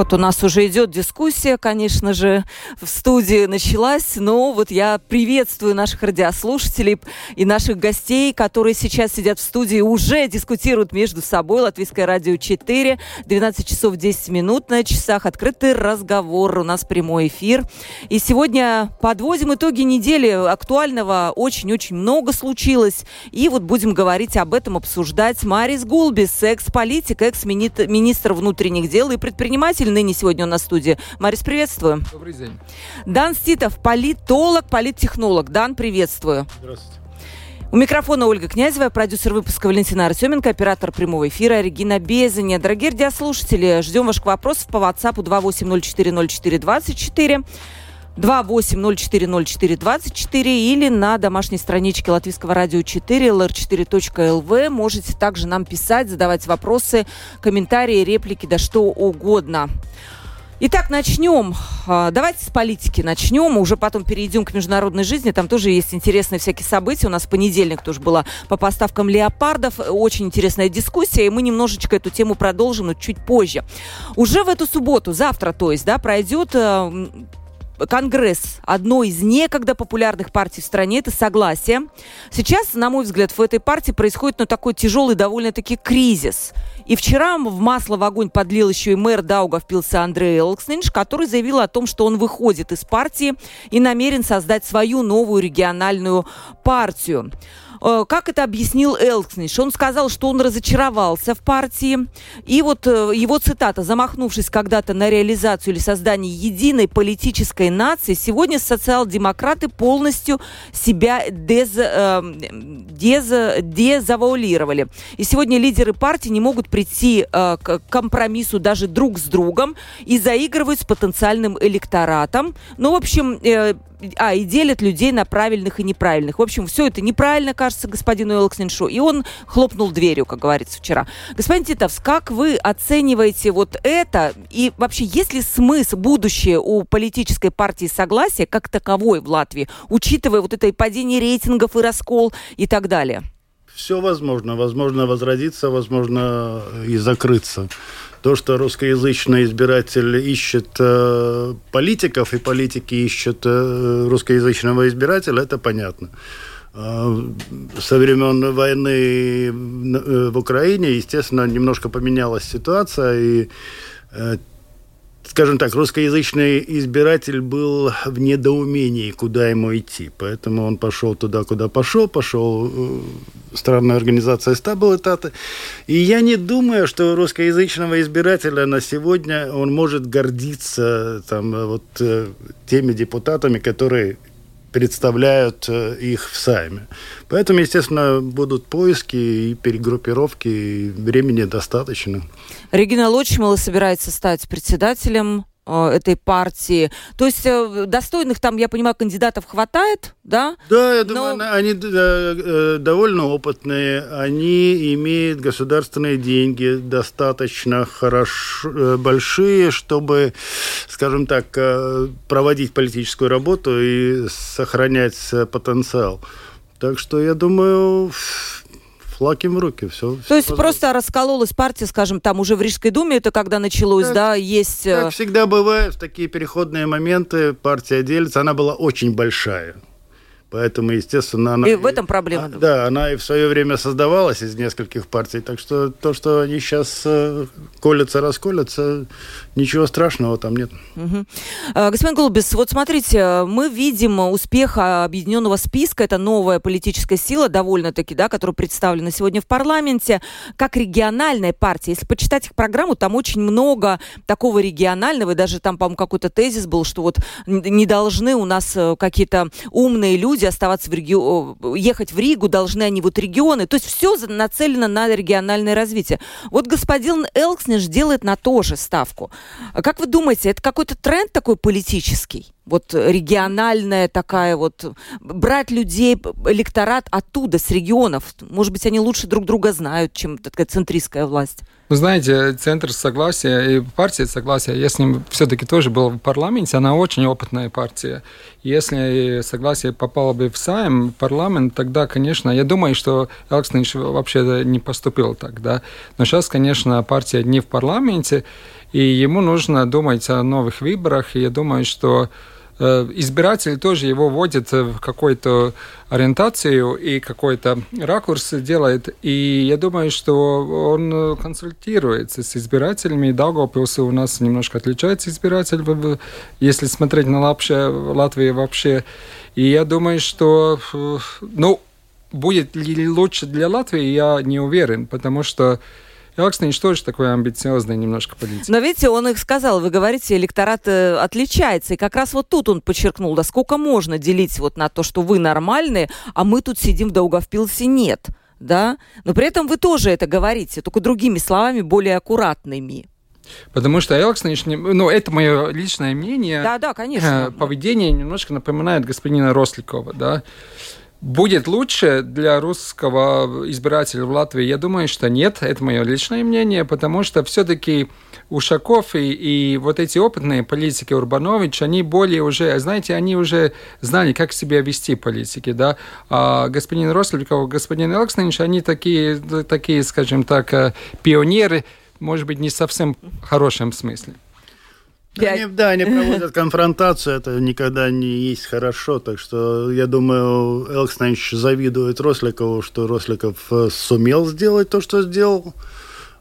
Вот у нас уже идет дискуссия, конечно же, в студии началась, но вот я приветствую наших радиослушателей и наших гостей, которые сейчас сидят в студии, уже дискутируют между собой. Латвийское радио 4, 12 часов 10 минут на часах, открытый разговор, у нас прямой эфир. И сегодня подводим итоги недели. Актуального очень-очень много случилось. И вот будем говорить об этом, обсуждать. Марис Гулбис, экс-политик, экс-министр внутренних дел и предприниматель Ныне сегодня у нас в студии. Марис, приветствую. Добрый день. Дан Ститов, политолог, политтехнолог. Дан, приветствую. Здравствуйте. У микрофона Ольга Князева, продюсер выпуска Валентина Артеменко, оператор прямого эфира Регина Безаня. Дорогие радиослушатели, ждем ваших вопросов по WhatsApp 28040424. 28040424 или на домашней страничке Латвийского радио 4 lr4.lv. Можете также нам писать, задавать вопросы, комментарии, реплики, да что угодно. Итак, начнем. А, давайте с политики начнем, уже потом перейдем к международной жизни. Там тоже есть интересные всякие события. У нас в понедельник тоже была по поставкам леопардов. Очень интересная дискуссия, и мы немножечко эту тему продолжим, но чуть позже. Уже в эту субботу, завтра, то есть, да, пройдет э, Конгресс одной из некогда популярных партий в стране, это «Согласие». Сейчас, на мой взгляд, в этой партии происходит ну, такой тяжелый довольно-таки кризис. И вчера в масло в огонь подлил еще и мэр Даугавпилса Андрей Элкснинш, который заявил о том, что он выходит из партии и намерен создать свою новую региональную партию. Э, как это объяснил Элксниш? Он сказал, что он разочаровался в партии. И вот э, его цитата, замахнувшись когда-то на реализацию или создание единой политической нации, сегодня социал-демократы полностью себя дез, э, дез, дезавуалировали. И сегодня лидеры партии не могут прийти к компромиссу даже друг с другом и заигрывают с потенциальным электоратом. Ну, в общем, а, и делят людей на правильных и неправильных. В общем, все это неправильно кажется господину Элксниншу, и он хлопнул дверью, как говорится вчера. Господин Титовс, как вы оцениваете вот это, и вообще есть ли смысл, будущее у политической партии согласия как таковой в Латвии, учитывая вот это и падение рейтингов, и раскол, и так далее? Все возможно. Возможно возродиться, возможно и закрыться. То, что русскоязычный избиратель ищет э, политиков, и политики ищут э, русскоязычного избирателя, это понятно. Э, со времен войны э, в Украине, естественно, немножко поменялась ситуация, и э, скажем так, русскоязычный избиратель был в недоумении, куда ему идти. Поэтому он пошел туда, куда пошел, пошел э, странную организацию Стабилитата. И я не думаю, что русскоязычного избирателя на сегодня он может гордиться там, вот, э, теми депутатами, которые представляют э, их в Сайме. Поэтому, естественно, будут поиски и перегруппировки, и времени достаточно. Регина Лочмала собирается стать председателем этой партии. То есть э, достойных там, я понимаю, кандидатов хватает, да? Да, я думаю, Но... они э, довольно опытные, они имеют государственные деньги достаточно хорошо, большие, чтобы, скажем так, проводить политическую работу и сохранять потенциал. Так что я думаю, флаг им в руки. Все, То все есть просто раскололась партия, скажем, там уже в Рижской думе, это когда началось, как, да, есть... Как э, всегда бывает, в такие переходные моменты партия делится, она была очень большая. Поэтому, естественно, она... И в этом проблема. А, да, она и в свое время создавалась из нескольких партий. Так что то, что они сейчас э, колятся, расколятся, ничего страшного там нет. Угу. Господин Голубис, вот смотрите, мы видим успех объединенного списка. Это новая политическая сила, довольно-таки, да, которая представлена сегодня в парламенте, как региональная партия. Если почитать их программу, там очень много такого регионального, и даже там, по-моему, какой-то тезис был, что вот не должны у нас э, какие-то умные люди оставаться в регио... ехать в Ригу, должны они вот регионы. То есть все нацелено на региональное развитие. Вот господин Элксниш делает на то же ставку. Как вы думаете, это какой-то тренд такой политический? вот региональная такая вот, брать людей, электорат оттуда, с регионов. Может быть, они лучше друг друга знают, чем такая центристская власть. Вы знаете, Центр Согласия и партия Согласия, я с ним все-таки тоже был в парламенте, она очень опытная партия. Если Согласие попало бы в Сайм, парламент, тогда, конечно, я думаю, что Элкснич вообще не поступил так, да. Но сейчас, конечно, партия не в парламенте, и ему нужно думать о новых выборах, и я думаю, что Э, избиратель тоже его вводит в какую-то ориентацию и какой-то ракурс делает. И я думаю, что он консультируется с избирателями. Даугавпилс у нас немножко отличается избиратель, если смотреть на Латвию вообще. И я думаю, что ну, будет ли лучше для Латвии, я не уверен, потому что Элкстейн тоже такой амбициозный немножко политик. Но видите, он их сказал, вы говорите, электорат э, отличается. И как раз вот тут он подчеркнул, да сколько можно делить вот на то, что вы нормальные, а мы тут сидим в Даугавпилсе нет. Да? Но при этом вы тоже это говорите, только другими словами, более аккуратными. Потому что Элкснич, ну, это мое личное мнение. Да, да, конечно. Э, поведение немножко напоминает господина Росликова, да будет лучше для русского избирателя в Латвии? Я думаю, что нет. Это мое личное мнение, потому что все-таки Ушаков и, и вот эти опытные политики Урбанович, они более уже, знаете, они уже знали, как себя вести политики, да. А господин Росликов, господин Элкснич, они такие, такие, скажем так, э, пионеры, может быть, не совсем в хорошем смысле. Да они, да, они проводят конфронтацию, это никогда не есть хорошо, так что я думаю, Элкснайч завидует Росликову, что Росликов э, сумел сделать то, что сделал,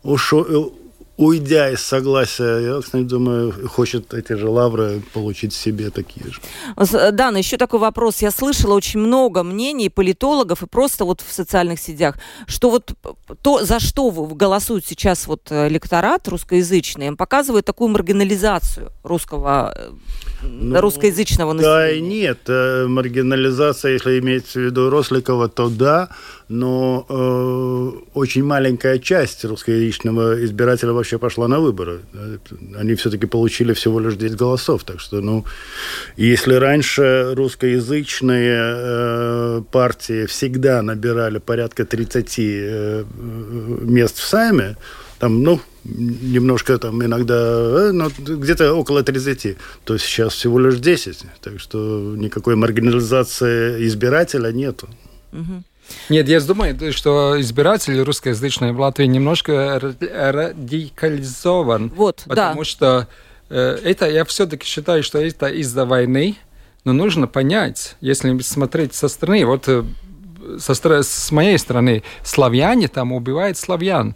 ушел, уйдя из согласия, я, кстати, думаю, хочет эти же лавры получить себе такие же. Э, Дана, еще такой вопрос. Я слышала очень много мнений политологов и просто вот в социальных сетях, что вот то, за что голосуют сейчас вот электорат русскоязычный, показывает такую маргинализацию русского э, ну, русскоязычного населения. Да и нет. Э, маргинализация, если имеется в виду Росликова, то да, но э, очень маленькая часть русскоязычного избирателя вообще пошла на выборы. Они все-таки получили всего лишь 10 голосов. Так что, ну, если раньше русскоязычные э, партии всегда набирали порядка 30 э, мест в Сайме, там, ну, немножко там иногда, э, ну, где-то около 30, то сейчас всего лишь 10. Так что никакой маргинализации избирателя нету. Нет, я думаю, что избиратель русскоязычный в Латвии немножко радикализован. Вот, потому да. что э, это, я все-таки считаю, что это из-за войны, но нужно понять, если смотреть со стороны, вот э, со, с моей стороны, славяне там убивают славян.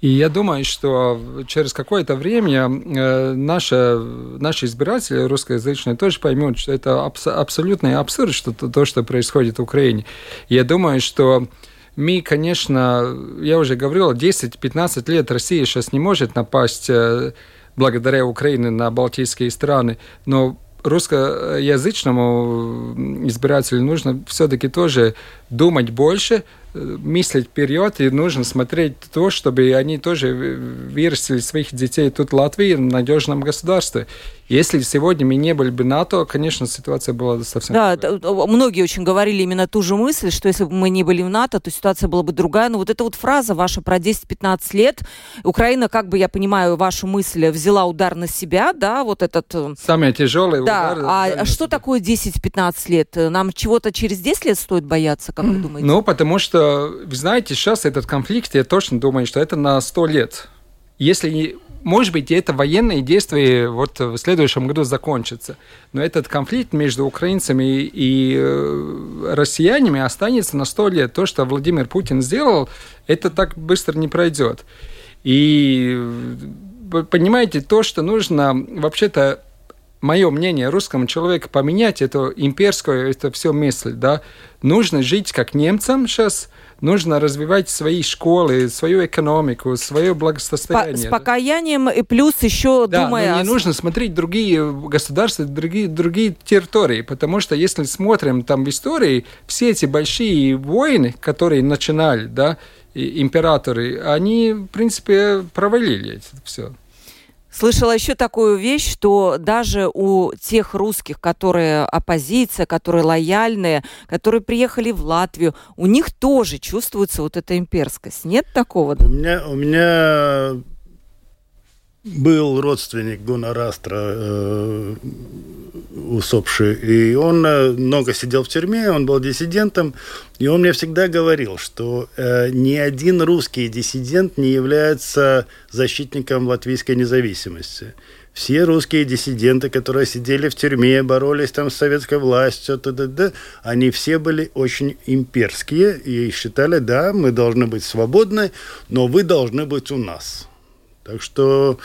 И я думаю, что через какое-то время э, наши, наши избиратели русскоязычные тоже поймут, что это абс- абсолютный абсурд, что то, то, что происходит в Украине. Я думаю, что мы, конечно, я уже говорил, 10-15 лет Россия сейчас не может напасть э, благодаря Украине на Балтийские страны, но русскоязычному избирателю нужно все-таки тоже думать больше, мыслить вперед, и нужно смотреть то, чтобы они тоже вырастили своих детей тут в Латвии, в надежном государстве. Если сегодня мы не были бы НАТО, конечно, ситуация была совсем Да, другая. многие очень говорили именно ту же мысль, что если бы мы не были в НАТО, то ситуация была бы другая. Но вот эта вот фраза ваша про 10-15 лет, Украина, как бы я понимаю вашу мысль, взяла удар на себя, да, вот этот... Э, Самый тяжелый да, удар. А, что такое 10-15 лет? Нам чего-то через 10 лет стоит бояться, как вы думаете? Ну, потому что, вы знаете, сейчас этот конфликт, я точно думаю, что это на 100 лет. Если может быть, это военные действия вот в следующем году закончатся. Но этот конфликт между украинцами и э, россиянами останется на сто лет. То, что Владимир Путин сделал, это так быстро не пройдет. И понимаете, то, что нужно вообще-то мое мнение, русскому человеку поменять эту имперскую, это все мысль, да, нужно жить как немцам сейчас, нужно развивать свои школы, свою экономику, свое благосостояние. С покаянием и плюс еще да, думая... Но не нужно смотреть другие государства, другие, другие территории, потому что если смотрим там в истории, все эти большие войны, которые начинали, да, императоры, они, в принципе, провалили это все. Слышала еще такую вещь, что даже у тех русских, которые оппозиция, которые лояльные, которые приехали в Латвию, у них тоже чувствуется вот эта имперскость. Нет такого? У меня, у меня был родственник Гунарастра, э, усопший, и он э, много сидел в тюрьме, он был диссидентом, и он мне всегда говорил, что э, ни один русский диссидент не является защитником латвийской независимости. Все русские диссиденты, которые сидели в тюрьме, боролись там с советской властью, т -т -т, они все были очень имперские и считали, да, мы должны быть свободны, но вы должны быть у нас. Так что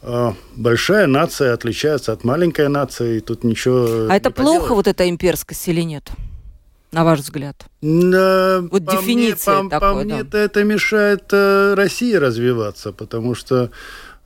э, большая нация отличается от маленькой нации, и тут ничего. А это плохо, поделать. вот эта имперскость или нет? На ваш взгляд? Да, вот по дефиниция мне, по, такой, по да. мне это, мешает э, России развиваться, потому что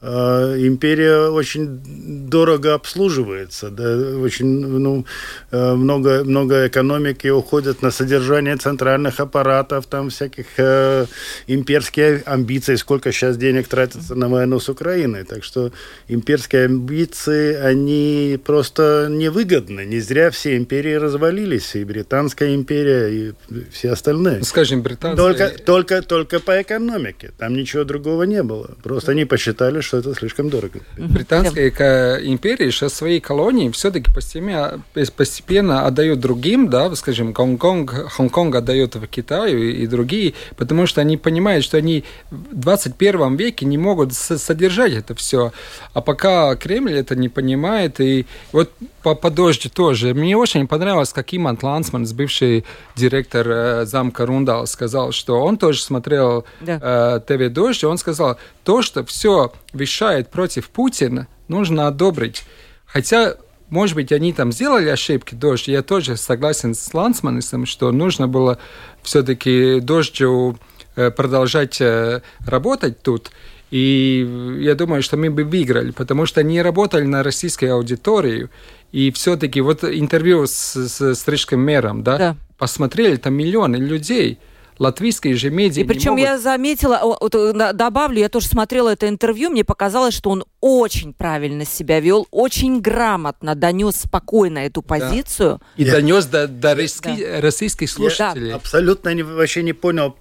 империя очень дорого обслуживается, да, очень ну, э, много, много экономики уходит на содержание центральных аппаратов, там всяких э, имперские амбиции, сколько сейчас денег тратится на войну с Украиной. Так что имперские амбиции, они просто невыгодны. Не зря все империи развалились, и Британская империя, и все остальные. Скажем, британская... Только, только, только по экономике. Там ничего другого не было. Просто они посчитали, что это слишком дорого. Британская империя сейчас свои колонии все-таки постепенно, постепенно отдают другим, да, скажем, Гонконг, Хонконг отдает в Китаю и другие, потому что они понимают, что они в 21 веке не могут содержать это все. А пока Кремль это не понимает, и вот по, по дождю тоже. Мне очень понравилось, как Имант Лансман, бывший директор э, замка Рундал, сказал, что он тоже смотрел да. э, ТВ «Дождь», и он сказал, то, что все вещает против Путина, нужно одобрить. Хотя может быть, они там сделали ошибки, дождь. Я тоже согласен с Лансманисом, что нужно было все-таки дождю э, продолжать э, работать тут. И я думаю, что мы бы выиграли, потому что они работали на российской аудитории, и все-таки вот интервью с, с Стрижским мэром, да, да, посмотрели там миллионы людей, латвийские же медиа. И причем могут... я заметила, вот, добавлю, я тоже смотрела это интервью, мне показалось, что он очень правильно себя вел, очень грамотно донес спокойно эту позицию. Да. И я... донес до, до да. российских слушателей. Я абсолютно не, вообще не понял,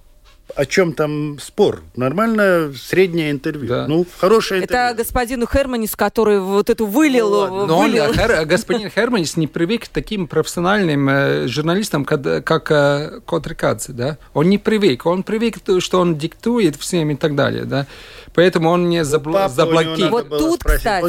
о чем там спор? Нормальное среднее интервью. Да. Ну, хорошее интервью. Это господину Херманис, который вот эту вылил. Ну, Но вылил. Он, Хер, господин Херманис не привык к таким профессиональным э, журналистам, как, как э, Котрикадзе, да? Он не привык. Он привык, что он диктует всем и так далее, да? Поэтому он не забл... заблокировал. Вот тут, спросить. кстати,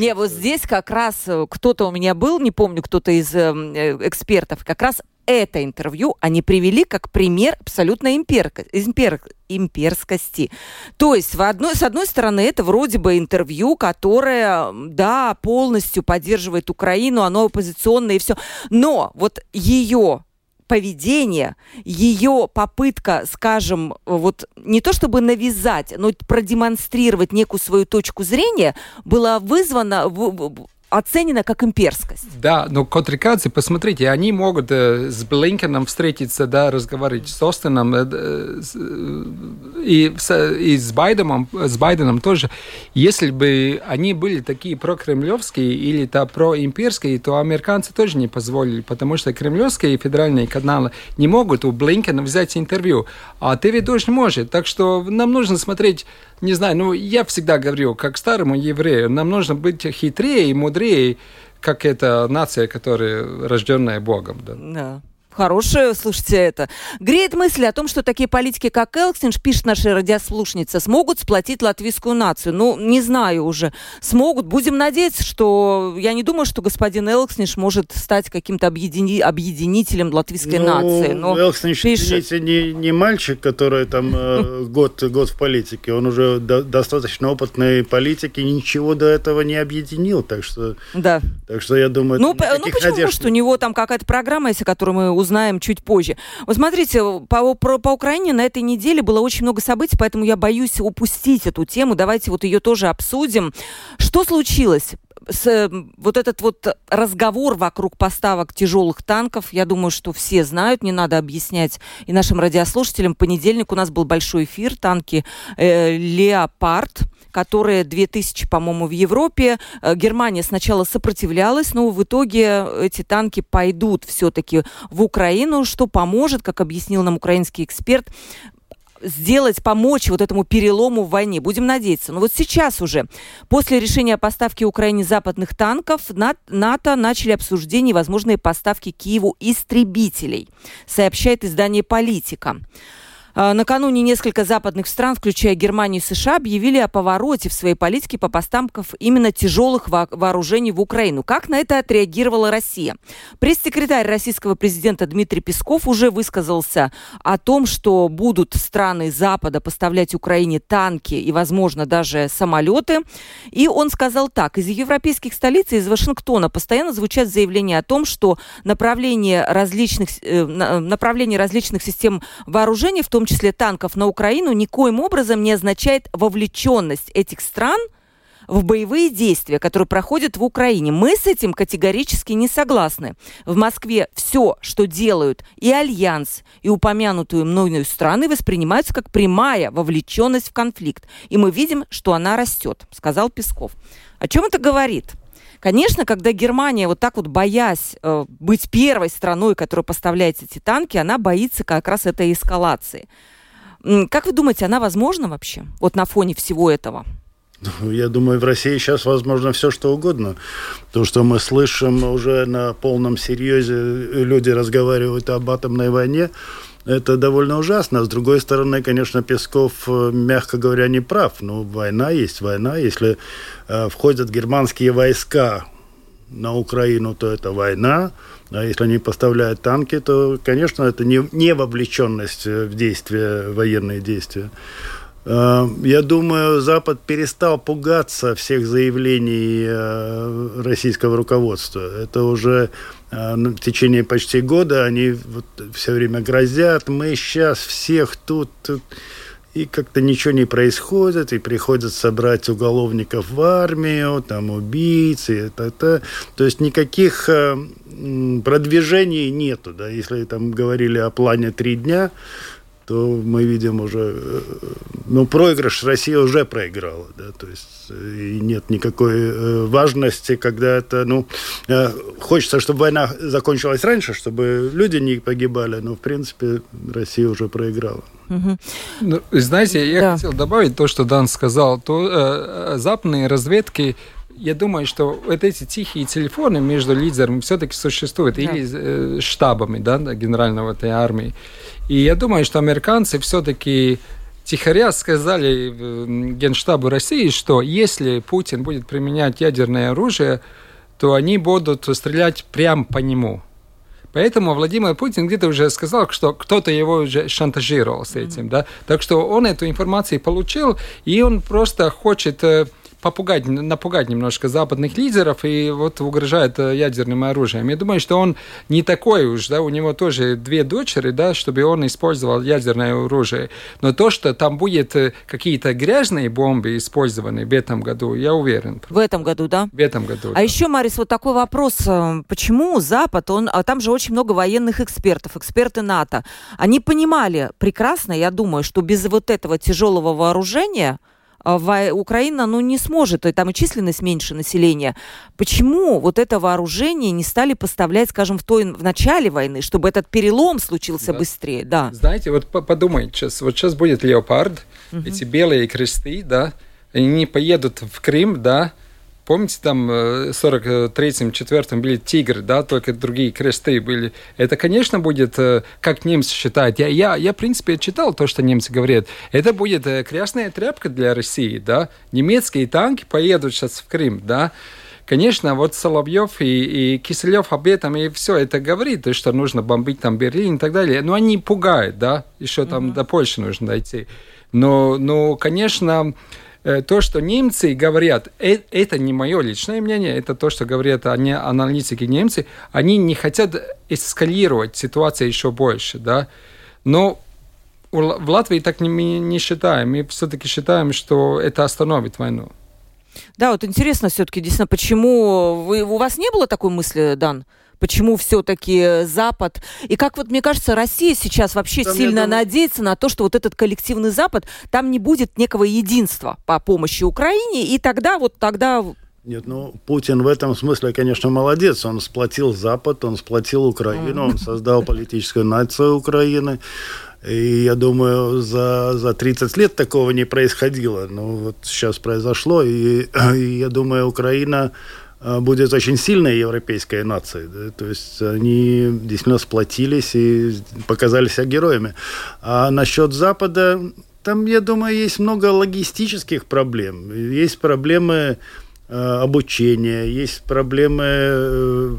не, вот здесь как раз э, кто-то у меня был, не помню, кто-то из э, экспертов, как раз это интервью они привели как пример абсолютно имперко, импер, имперскости. То есть, в одной, с одной стороны, это вроде бы интервью, которое, да, полностью поддерживает Украину, оно оппозиционное и все. Но вот ее поведение, ее попытка, скажем, вот не то чтобы навязать, но продемонстрировать некую свою точку зрения, была вызвана оценена как имперскость. Да, но контрикации, посмотрите, они могут э, с Блинкеном встретиться, да, разговаривать с Остином э, э, и, с, и с Байденом, с Байденом тоже. Если бы они были такие прокремлевские или то проимперские, то американцы тоже не позволили, потому что кремлевские федеральные каналы не могут у Блинкена взять интервью, а ТВ тоже может. Так что нам нужно смотреть не знаю, ну, я всегда говорю, как старому еврею, нам нужно быть хитрее и мудрее, как эта нация, которая рожденная Богом. Да. да. Хорошее, слушайте, это. Греет мысль о том, что такие политики, как Элксинш, пишет наша радиослушница, смогут сплотить латвийскую нацию. Ну, не знаю уже. Смогут. Будем надеяться, что... Я не думаю, что господин Элксниш может стать каким-то объедини... объединителем латвийской ну, нации. Но Элксниш, пишет... не, не мальчик, который там э, год, год в политике. Он уже достаточно опытный политик и ничего до этого не объединил. Так что, да. так что я думаю... Ну, ну почему? Надежд... Что у него там какая-то программа, если которую мы узнаем чуть позже. Вот смотрите, по, по, по Украине на этой неделе было очень много событий, поэтому я боюсь упустить эту тему. Давайте вот ее тоже обсудим. Что случилось? с, э, вот этот вот разговор вокруг поставок тяжелых танков, я думаю, что все знают, не надо объяснять и нашим радиослушателям. В понедельник у нас был большой эфир, танки э, «Леопард», которые 2000, по-моему, в Европе. Э, Германия сначала сопротивлялась, но в итоге эти танки пойдут все-таки в Украину, что поможет, как объяснил нам украинский эксперт, сделать, помочь вот этому перелому в войне. Будем надеяться. Но вот сейчас уже, после решения о поставке Украине западных танков, НАТО начали обсуждение возможные поставки Киеву истребителей, сообщает издание «Политика». А, накануне несколько западных стран, включая Германию и США, объявили о повороте в своей политике по поставкам именно тяжелых вооружений в Украину. Как на это отреагировала Россия? Пресс-секретарь российского президента Дмитрий Песков уже высказался о том, что будут страны Запада поставлять Украине танки и, возможно, даже самолеты. И он сказал так. Из европейских столиц, из Вашингтона постоянно звучат заявления о том, что направление различных, э, направление различных систем вооружений, в том числе танков на Украину, никоим образом не означает вовлеченность этих стран в боевые действия, которые проходят в Украине. Мы с этим категорически не согласны. В Москве все, что делают и Альянс, и упомянутую мною страны, воспринимаются как прямая вовлеченность в конфликт. И мы видим, что она растет, сказал Песков. О чем это говорит? Конечно, когда Германия вот так вот боясь э, быть первой страной, которая поставляет эти танки, она боится как раз этой эскалации. Как вы думаете, она возможна вообще? Вот на фоне всего этого? Ну, я думаю, в России сейчас возможно все, что угодно. То, что мы слышим уже на полном серьезе, люди разговаривают об атомной войне, это довольно ужасно. С другой стороны, конечно, Песков, э, мягко говоря, не прав. Ну, война есть война. Если э, входят германские войска на Украину, то это война. А если они поставляют танки, то, конечно, это не, не вовлеченность в действия, военные действия. Э, я думаю, Запад перестал пугаться всех заявлений э, российского руководства. Это уже э, в течение почти года они вот все время грозят, мы сейчас всех тут, тут и как-то ничего не происходит, и приходят собрать уголовников в армию, там убийцы, это, это. то есть никаких продвижений нету, да, если там говорили о плане три дня, то мы видим уже, э, ну, проигрыш Россия уже проиграла, да, то есть э, и нет никакой э, важности, когда это, ну, хочется, чтобы война закончилась раньше, чтобы люди не погибали, но, в принципе, Россия уже проиграла. Ну, знаете, я да. хотел добавить то, что Дан сказал, то э, западные разведки я думаю, что вот эти тихие телефоны между лидерами все-таки существуют, да. или э, штабами да, генерального этой армии. И я думаю, что американцы все-таки тихоря сказали Генштабу России, что если Путин будет применять ядерное оружие, то они будут стрелять прямо по нему. Поэтому Владимир Путин где-то уже сказал, что кто-то его уже шантажировал с этим, mm-hmm. да. Так что он эту информацию получил, и он просто хочет э, попугать, напугать немножко западных лидеров и вот угрожает э, ядерным оружием. Я думаю, что он не такой уж, да, у него тоже две дочери, да, чтобы он использовал ядерное оружие. Но то, что там будет э, какие-то грязные бомбы использованы в этом году, я уверен. В этом году, да? В этом году. А да. еще, Марис, вот такой вопрос. Э, почему Запад, он, а там же очень много военных экспертов, эксперты НАТО, они понимали прекрасно, я думаю, что без вот этого тяжелого вооружения Украина ну, не сможет, и там и численность меньше населения. Почему вот это вооружение не стали поставлять, скажем, в, той, в начале войны, чтобы этот перелом случился да. быстрее? Да. Знаете, вот подумайте сейчас, вот сейчас будет леопард, угу. эти белые кресты, да, они поедут в Крым, да, Помните, там в 43-м, 4 были тигры, да, только другие кресты были. Это, конечно, будет, как немцы считают. Я, я, я, в принципе, читал то, что немцы говорят. Это будет красная тряпка для России, да. Немецкие танки поедут сейчас в Крым, да. Конечно, вот Соловьев и, и Киселев об этом и все это говорит, то, что нужно бомбить там Берлин и так далее. Но они пугают, да, еще там mm-hmm. до Польши нужно дойти. Но, но, конечно, э, то, что немцы говорят, э, это не мое личное мнение, это то, что говорят они, аналитики немцы, они не хотят эскалировать ситуацию еще больше, да. Но в Латвии так не, не считаем. Мы все-таки считаем, что это остановит войну. Да, вот интересно все-таки, действительно, почему вы, у вас не было такой мысли, Дан? Почему все-таки Запад? И как вот, мне кажется, Россия сейчас вообще там сильно думаю... надеется на то, что вот этот коллективный Запад, там не будет некого единства по помощи Украине, и тогда вот тогда нет, ну, Путин в этом смысле, конечно, молодец. Он сплотил Запад, он сплотил Украину, он создал политическую нацию Украины. И я думаю, за, за 30 лет такого не происходило. Но вот сейчас произошло, и, и я думаю, Украина э, будет очень сильной европейской нацией. Да? То есть они действительно сплотились и показали себя героями. А насчет Запада, там, я думаю, есть много логистических проблем. Есть проблемы э, обучения, есть проблемы э,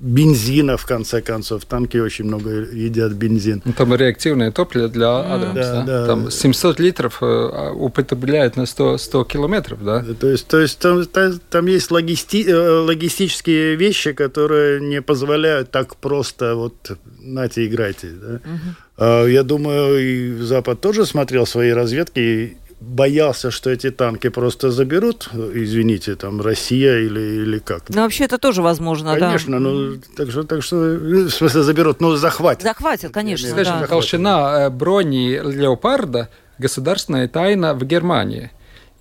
бензина, в конце концов. Танки очень много едят бензин. Ну, там реактивное топливо для Адамс, да, да? да? Там 700 литров э, а, употребляют на 100, 100 километров, да? То есть, то есть там, там, там есть логисти, э, логистические вещи, которые не позволяют так просто вот нате, играйте. Да? Угу. Я думаю, и Запад тоже смотрел свои разведки боялся, что эти танки просто заберут, извините, там Россия или, или как. Ну, вообще это тоже возможно, конечно, да. ну, так что, так что, в смысле, заберут, ну, захватят. Захватят, конечно, Скажем, да. толщина э, брони «Леопарда» государственная тайна в Германии.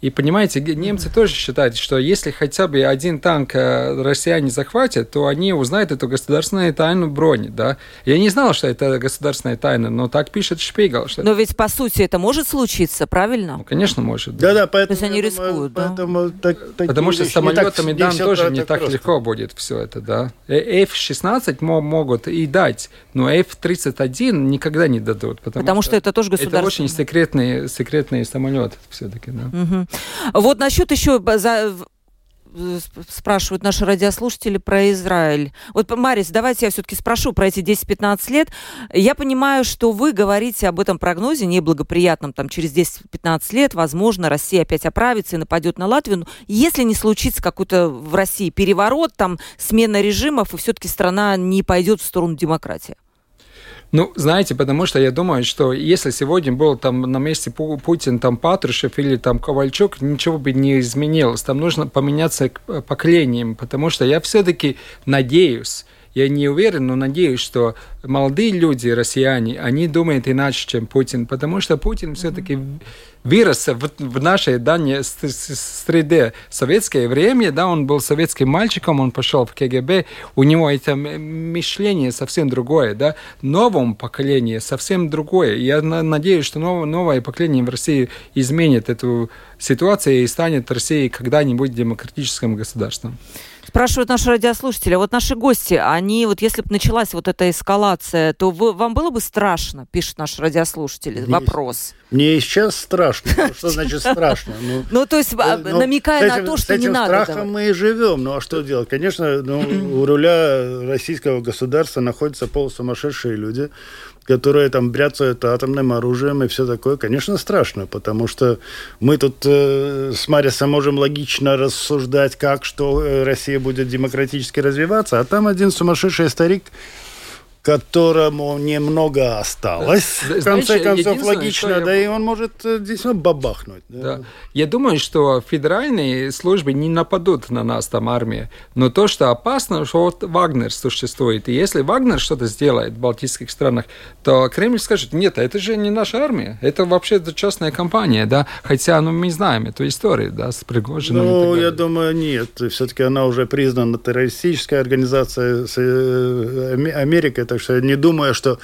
И понимаете, немцы тоже считают, что если хотя бы один танк э, россияне захватят, то они узнают эту государственную тайну брони, да. Я не знал, что это государственная тайна, но так пишет Шпигел. Что... Но ведь по сути это может случиться, правильно? Ну, конечно, может. Да-да, поэтому... То есть они рискуют, да? Поэтому, так, Потому что с самолетами так, тоже не так просто. легко будет все это, да. Э, F-16 могут и дать, но F-31 никогда не дадут. Потому, потому что, что это тоже государственный. Это очень секретный, секретный самолет все-таки, да. Угу. Вот насчет еще за, спрашивают наши радиослушатели про Израиль. Вот, Марис, давайте я все-таки спрошу про эти 10-15 лет. Я понимаю, что вы говорите об этом прогнозе неблагоприятном. Там через 10-15 лет, возможно, Россия опять оправится и нападет на Латвию. Но если не случится какой-то в России переворот, там смена режимов, и все-таки страна не пойдет в сторону демократии. Ну, знаете, потому что я думаю, что если сегодня был там на месте Путин, там Патрушев или там Ковальчук, ничего бы не изменилось. Там нужно поменяться поколением, потому что я все-таки надеюсь, я не уверен, но надеюсь, что молодые люди, россияне, они думают иначе, чем Путин, потому что Путин все-таки вырос в, в нашей данной среде. Советское время, да, он был советским мальчиком, он пошел в КГБ, у него это мышление совсем другое, да, новому поколению совсем другое. Я надеюсь, что новое, новое поколение в России изменит эту ситуацию и станет Россией когда-нибудь демократическим государством. Спрашивают наши радиослушатели, а вот наши гости, они вот если бы началась вот эта эскалация, то вы, вам было бы страшно, пишет наш радиослушатель, мне, вопрос. Мне и сейчас страшно. Ну, что значит страшно? Ну, ну то есть а, ну, намекая на то, что не надо. С этим страхом мы и живем. Ну а что делать? Конечно, у руля российского государства находятся полусумасшедшие люди, которые там бряцают атомным оружием и все такое, конечно, страшно, потому что мы тут э, с Марисом можем логично рассуждать, как, что э, Россия будет демократически развиваться, а там один сумасшедший старик которому немного осталось, да, в конце концов, логично, да, и он может э, действительно бабахнуть. Да. Да. Я думаю, что федеральные службы не нападут на нас, там, армия, но то, что опасно, что вот Вагнер существует, и если Вагнер что-то сделает в балтийских странах, то Кремль скажет, нет, это же не наша армия, это вообще частная компания, да, хотя, ну, мы знаем эту историю, да, с Пригожиным Ну, я думаю, нет, все-таки она уже признана террористической организацией э, Америкой, так что не думаю, что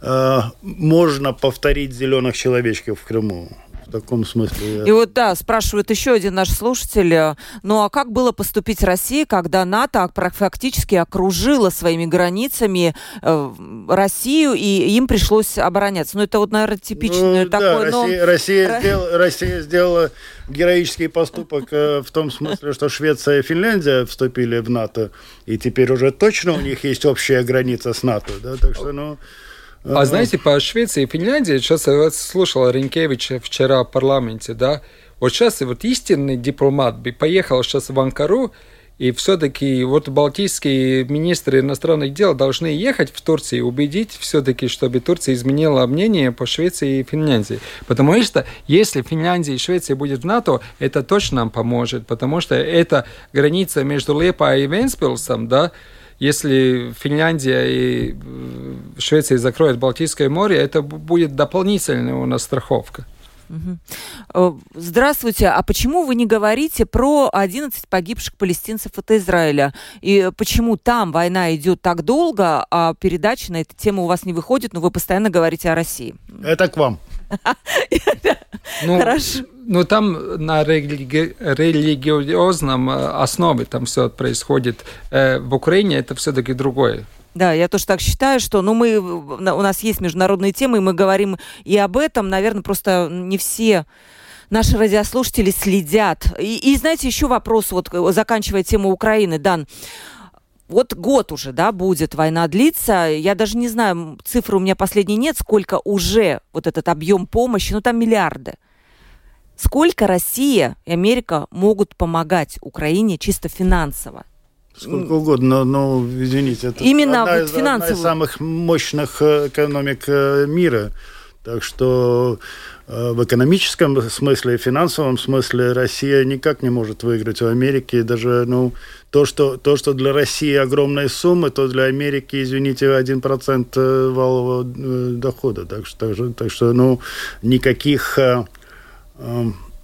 э, можно повторить зеленых человечков в Крыму. В таком смысле. И вот, да, спрашивает еще один наш слушатель, э, ну а как было поступить России, когда НАТО фактически окружила своими границами э, Россию, и им пришлось обороняться? Ну это вот, наверное, типичное ну, такое... Да, Россия, но... Россия, сделала, Россия сделала героический поступок э, в том смысле, что Швеция и Финляндия вступили в НАТО, и теперь уже точно у них есть общая граница с НАТО. Да? Так что, ну, а знаете, по Швеции и Финляндии, сейчас я вот слушал Ренкевича вчера в парламенте, да, вот сейчас вот истинный дипломат бы поехал сейчас в Анкару, и все-таки вот балтийские министры иностранных дел должны ехать в Турцию и убедить все-таки, чтобы Турция изменила мнение по Швеции и Финляндии. Потому что если Финляндия и Швеция будет в НАТО, это точно нам поможет, потому что это граница между Лепа и Венспилсом, да, если Финляндия и э, Швеция закроют Балтийское море, это будет дополнительная у нас страховка. Э, здравствуйте. А почему вы не говорите про 11 погибших палестинцев от Израиля? И почему там война идет так долго, а передача на эту тему у вас не выходит, но вы постоянно говорите о России? Это к вам. Ну, Хорошо. Ну, там на религи... религиозном э, основе там все происходит. Э, в Украине это все-таки другое. Да, я тоже так считаю, что ну, мы, у нас есть международные темы, и мы говорим и об этом. Наверное, просто не все наши радиослушатели следят. И, и знаете, еще вопрос, вот заканчивая тему Украины, Дан. Вот год уже, да, будет война длиться. Я даже не знаю, цифры у меня последней нет, сколько уже вот этот объем помощи, ну там миллиарды. Сколько Россия и Америка могут помогать Украине чисто финансово? Сколько угодно, но, но извините, это Именно одна, вот из, одна из самых мощных э, экономик э, мира. Так что э, в экономическом смысле и финансовом смысле Россия никак не может выиграть у Америки. Даже ну, то, что, то, что для России огромные суммы, то для Америки, извините, 1% валового дохода. Так что, так что, так что ну, никаких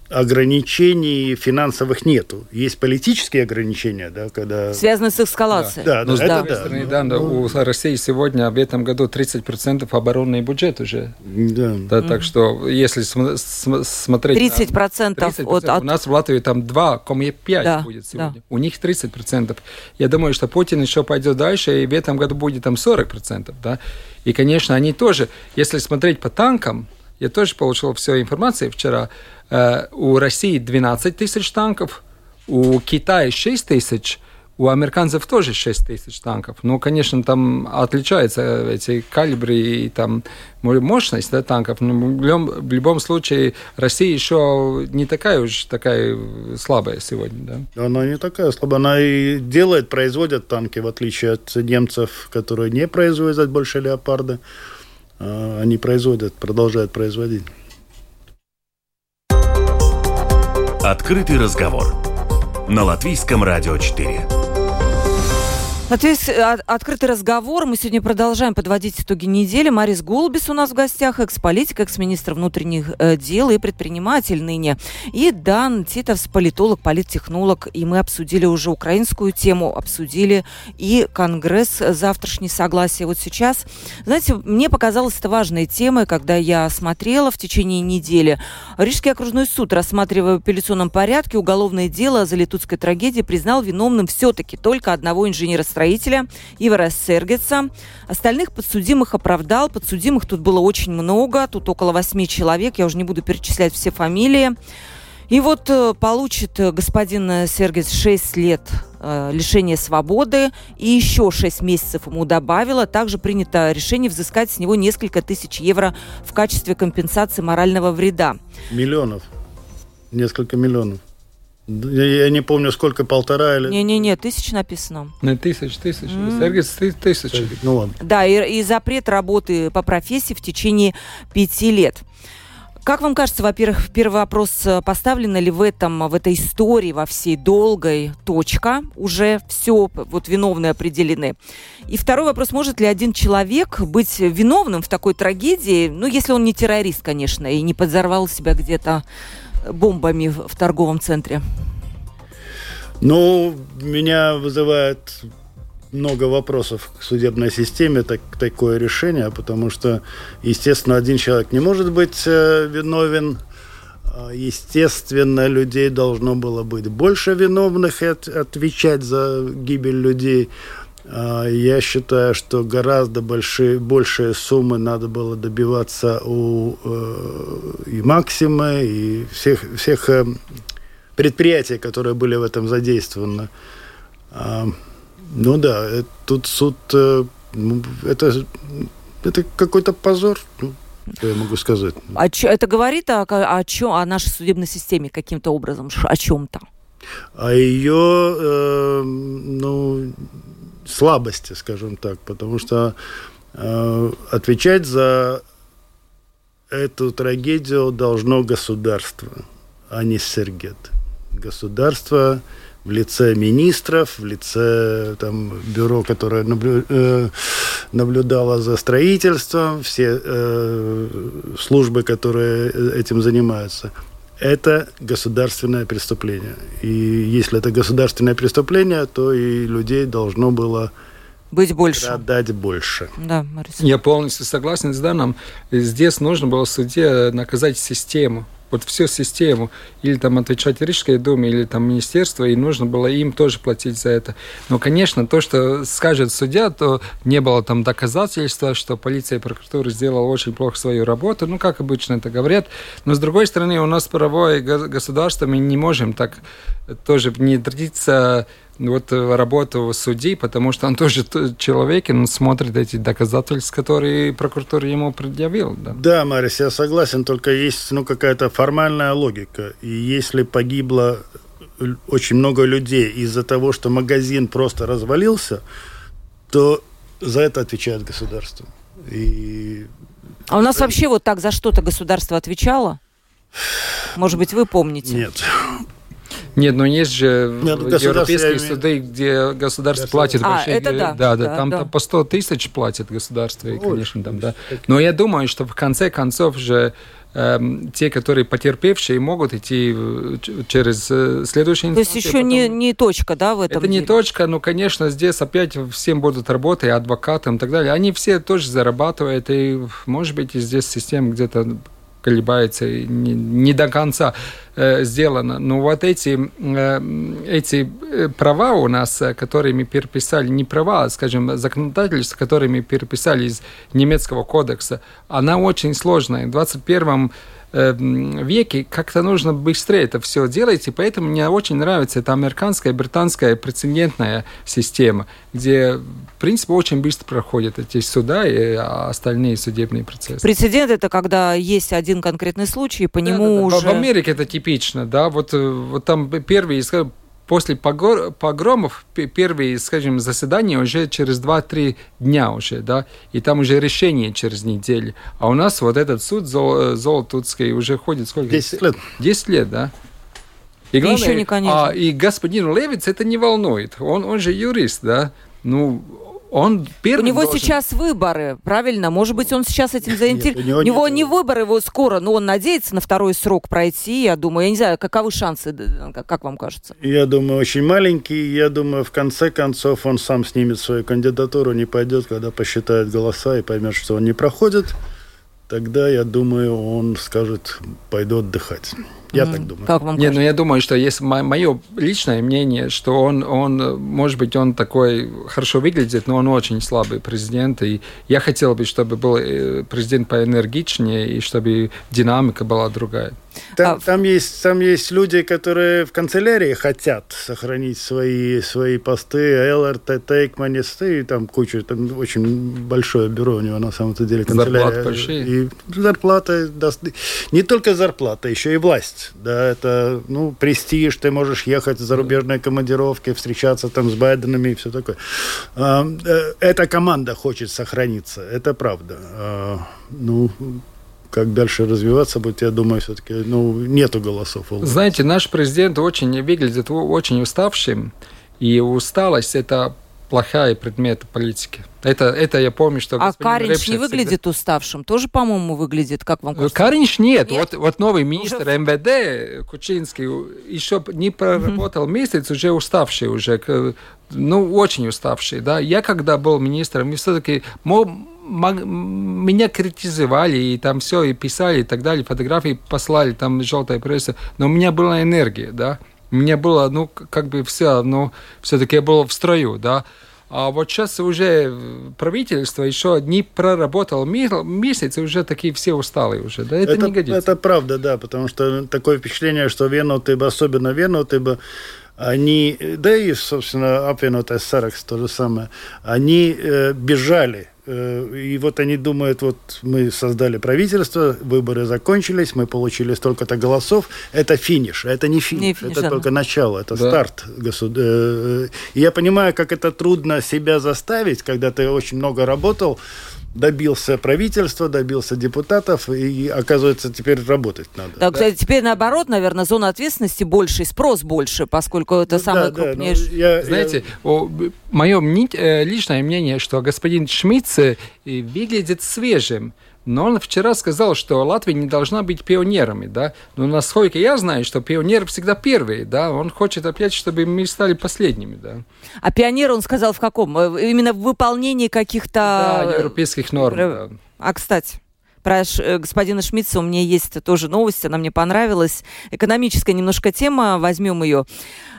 ограничений финансовых нету. Есть политические ограничения, да, когда... Связаны с эскалацией. Да, да, да, это да. Стороны, да. Ну, у России сегодня в этом году 30% оборонный бюджет уже. Да. да Так что, если см- см- смотреть... 30%, на, 30% от, от... У нас в Латвии там 2,5 да, будет сегодня. Да. У них 30%. Я думаю, что Путин еще пойдет дальше, и в этом году будет там 40%. Да? И, конечно, они тоже, если смотреть по танкам, я тоже получил всю информацию вчера, Э, у России 12 тысяч танков, у Китая 6 тысяч, у американцев тоже 6 тысяч танков. Ну, конечно, там отличаются эти калибры и там мощность да, танков. Но в любом, в любом случае Россия еще не такая уж такая слабая сегодня. Да? Она не такая слабая. Она и делает, производит танки, в отличие от немцев, которые не производят больше леопарды. А они производят, продолжают производить. Открытый разговор на Латвийском радио 4. Ответ, открытый разговор. Мы сегодня продолжаем подводить итоги недели. Марис Голубис у нас в гостях, экс-политик, экс-министр внутренних э, дел и предприниматель ныне. И Дан Титовс, политолог, политтехнолог. И мы обсудили уже украинскую тему, обсудили и Конгресс завтрашний согласие. Вот сейчас, знаете, мне показалось это важной темой, когда я смотрела в течение недели. Рижский окружной суд, рассматривая в апелляционном порядке уголовное дело за летутской трагедией, признал виновным все-таки только одного инженера строителя Ивара Сергеца. Остальных подсудимых оправдал. Подсудимых тут было очень много, тут около восьми человек, я уже не буду перечислять все фамилии. И вот э, получит э, господин Сергец 6 лет э, лишения свободы и еще 6 месяцев ему добавило. Также принято решение взыскать с него несколько тысяч евро в качестве компенсации морального вреда. Миллионов. Несколько миллионов. Я не помню, сколько, полтора или... Не-не-не, тысяч написано. Не, тысяч, тысяч. Mm. Сергей, тысяч. Ну ладно. Да, и, и запрет работы по профессии в течение пяти лет. Как вам кажется, во-первых, первый вопрос, э, поставлена ли в этом, в этой истории, во всей долгой точка, уже все, вот виновные определены? И второй вопрос, может ли один человек быть виновным в такой трагедии, ну, если он не террорист, конечно, и не подзорвал себя где-то бомбами в торговом центре? Ну, меня вызывает много вопросов к судебной системе так, такое решение, потому что, естественно, один человек не может быть э, виновен А, естественно, людей должно было быть больше виновных и от, отвечать за гибель людей. А, я считаю, что гораздо большие, большие суммы надо было добиваться у э, и Максима, и всех, всех э, предприятий, которые были в этом задействованы. А, ну да, э, тут суд, ну, это, это какой-то позор. Ну, что я могу сказать? А чё, это говорит о, о, чем, о нашей судебной системе каким-то образом, о чем-то? О ее, э, ну, слабости, скажем так, потому что э, отвечать за эту трагедию должно государство, а не Сергет. Государство в лице министров, в лице там, бюро, которое наблю, э, наблюдало за строительством, все э, службы, которые этим занимаются. Это государственное преступление. И если это государственное преступление, то и людей должно было быть больше. Продать больше. Да, Марис. Я полностью согласен с Даном. Здесь нужно было в суде наказать систему вот всю систему, или там отвечать Рижской думе, или там министерство, и нужно было им тоже платить за это. Но, конечно, то, что скажет судья, то не было там доказательства, что полиция и прокуратура сделала очень плохо свою работу, ну, как обычно это говорят. Но, с другой стороны, у нас правовое государство, мы не можем так тоже внедриться вот э, работу судей, потому что он тоже человек, и он смотрит эти доказательства, которые прокуратура ему предъявил. Да, да Марис, я согласен, только есть ну, какая-то формальная логика. И если погибло очень много людей из-за того, что магазин просто развалился, то за это отвечает государство. И... А у нас вообще вот так за что-то государство отвечало? Может быть, вы помните? Нет. Нет, но есть же Нет, ну, европейские суды, где государство платит а, большие... Это да, да, да, да, там да. по 100 тысяч платит государство, и, конечно, там, да. Но я думаю, что в конце концов же эм, те, которые потерпевшие, могут идти через э, следующий То есть еще потом... не, не точка, да, в этом Это деле? не точка, но, конечно, здесь опять всем будут работать, адвокатам и так далее. Они все тоже зарабатывают, и, может быть, и здесь система где-то колебается, не, не до конца э, сделано. Но вот эти, э, эти э, права у нас, э, которые мы переписали, не права, а, скажем, законодательство, которые мы переписали из немецкого кодекса, она очень сложная. В 21 Эм, веке как-то нужно быстрее это все делать, и поэтому мне очень нравится эта американская, британская прецедентная система, где, в принципе, очень быстро проходят эти суда и остальные судебные процессы. Прецедент это когда есть один конкретный случай, и по нему да, да. уже... В Америке это типично, да, вот, э, вот там первый после погромов первые, скажем, заседания уже через 2-3 дня уже, да, и там уже решение через неделю. А у нас вот этот суд зол, Золотутский уже ходит сколько? 10 лет. 10 лет, да. И, главное, и еще не конец. А, и господин Левиц это не волнует. Он, он же юрист, да. Ну, он первым У него должен... сейчас выборы, правильно? Может быть, он сейчас этим заинтересован. У него, у него не выборы его скоро, но он надеется на второй срок пройти, я думаю. Я не знаю, каковы шансы, как вам кажется? Я думаю, очень маленький. Я думаю, в конце концов он сам снимет свою кандидатуру, не пойдет, когда посчитает голоса и поймет, что он не проходит. Тогда, я думаю, он скажет, пойду отдыхать. Я mm. так думаю. Как вам Нет, ну я думаю, что есть мое личное мнение, что он, он, может быть, он такой хорошо выглядит, но он очень слабый президент. И я хотел бы, чтобы был э, президент поэнергичнее, и чтобы динамика была другая. Там, а... там, есть, там есть люди, которые в канцелярии хотят сохранить свои, свои посты, ЛРТ, Тейкманис, и там куча, там очень большое бюро у него на самом-то деле канцелярия. Зарплаты большие. И зарплата, да, не только зарплата, еще и власть. Да, это, ну, престиж, ты можешь ехать в зарубежные командировки, встречаться там с Байденами и все такое. А, э, эта команда хочет сохраниться, это правда. А, ну, как дальше развиваться будет, я думаю, все-таки ну, нету голосов. Знаете, наш президент очень выглядит очень уставшим, и усталость – это плохая предмет политики. Это, это я помню, что... А Каринч не выглядит всегда... уставшим? Тоже, по-моему, выглядит, как вам кажется? Каринч нет. нет? Вот, вот новый министр уже... МВД Кучинский еще не проработал mm-hmm. месяц, уже уставший, уже, ну, очень уставший, да. Я когда был министром, все-таки меня критизовали, и там все, и писали, и так далее, фотографии послали, там желтая пресса, но у меня была энергия, да, у меня было, ну, как бы все, ну, все-таки я был в строю, да, а вот сейчас уже правительство еще не проработал месяц, и уже такие все усталые уже. Да, это, это не годится. Это правда, да, потому что такое впечатление, что Венотыба, особенно Венотыба, они, да и, собственно, Апвенотая Саракс то же самое, они э, бежали и вот они думают, вот мы создали правительство, выборы закончились, мы получили столько-то голосов. Это финиш, а это не финиш, не финиш это да. только начало, это да. старт. Э, и я понимаю, как это трудно себя заставить, когда ты очень много работал, добился правительства, добился депутатов, и, оказывается, теперь работать надо. Да, да? кстати, теперь наоборот, наверное, зона ответственности больше, спрос больше, поскольку это ну, самый да, крупнейший... Да, я, Знаете, я... мое э, личное мнение, что господин Шмидц э, выглядит свежим. Но он вчера сказал, что Латвия не должна быть пионерами, да. Но насколько я знаю, что пионеры всегда первые, да. Он хочет опять, чтобы мы стали последними, да. А пионер он сказал в каком? Э, именно в выполнении каких-то... Да, европейских норм, да. А, кстати, про э, господина Шмидца у меня есть тоже новость, она мне понравилась. Экономическая немножко тема, возьмем ее.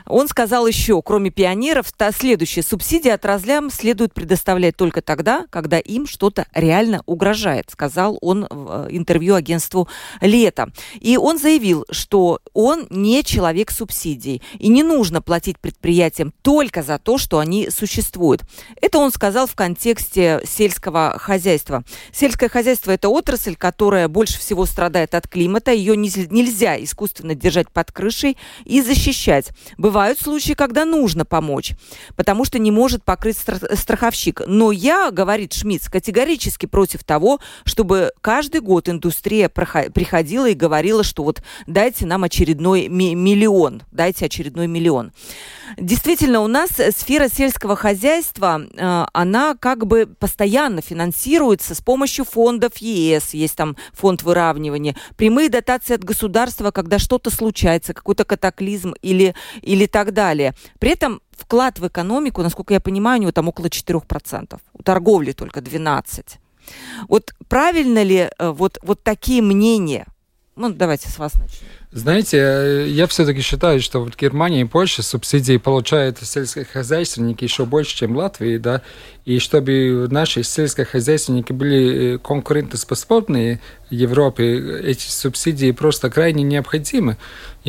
Он сказал еще, кроме пионеров, то следующее. Субсидии отраслям следует предоставлять только тогда, когда им что-то реально угрожает, сказал он в э, интервью агентству «Лето». И он заявил, что он не человек субсидий. И не нужно платить предприятиям только за то, что они существуют. Это он сказал в контексте сельского хозяйства. Сельское хозяйство – это отрасль, которая больше всего страдает от климата. Ее нельзя искусственно держать под крышей и защищать. Бывает Бывают случаи, когда нужно помочь, потому что не может покрыть страховщик. Но я, говорит Шмидц, категорически против того, чтобы каждый год индустрия приходила и говорила, что вот дайте нам очередной миллион, дайте очередной миллион. Действительно, у нас сфера сельского хозяйства, э, она как бы постоянно финансируется с помощью фондов ЕС, есть там фонд выравнивания, прямые дотации от государства, когда что-то случается, какой-то катаклизм или, или так далее. При этом вклад в экономику, насколько я понимаю, у него там около 4%. У торговли только 12%. Вот правильно ли э, вот, вот такие мнения? Ну, давайте с вас начнем. Знаете, я все-таки считаю, что вот Германия и Польша субсидии получают сельскохозяйственники еще больше, чем Латвия, да, и чтобы наши сельскохозяйственники были э, конкурентоспособны Европе, эти субсидии просто крайне необходимы.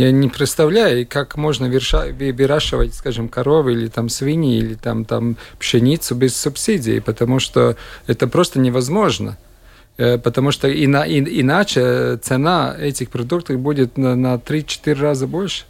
Я не представляю, как можно выращивать, скажем, коровы или там свиньи или там, там пшеницу без субсидий, потому что это просто невозможно. Э, потому что ина, иначе цена этих продуктов будет на, на 3-4 раза больше.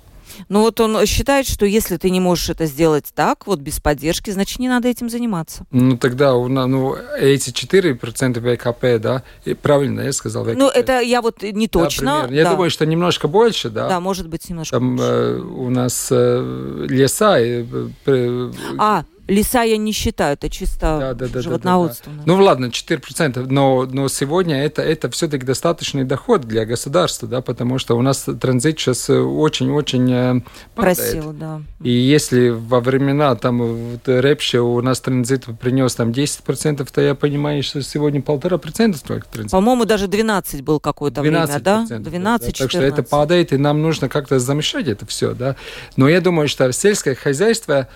Ну вот он считает, что если ты не можешь это сделать так, вот без поддержки, значит, не надо этим заниматься. Ну тогда ну, эти 4% ВКП, да, и правильно я сказал ВКП. Ну это я вот не точно. Да, я да. думаю, что немножко больше, да. Да, может быть, немножко Там, больше. Э, у нас э, леса... Э, а, Леса я не считаю, это чисто да, да, да, животноводство. Да, да, да. Ну ладно, 4%, но, но сегодня это, это все-таки достаточный доход для государства, да, потому что у нас транзит сейчас очень-очень э, Просил, да. И если во времена там вот, Репча у нас транзит принес там 10%, то я понимаю, что сегодня полтора процента только транзит. По-моему, даже 12 был какое-то время, да? 12 да, Так что это падает, и нам нужно как-то замешать это все, да. Но я думаю, что сельское хозяйство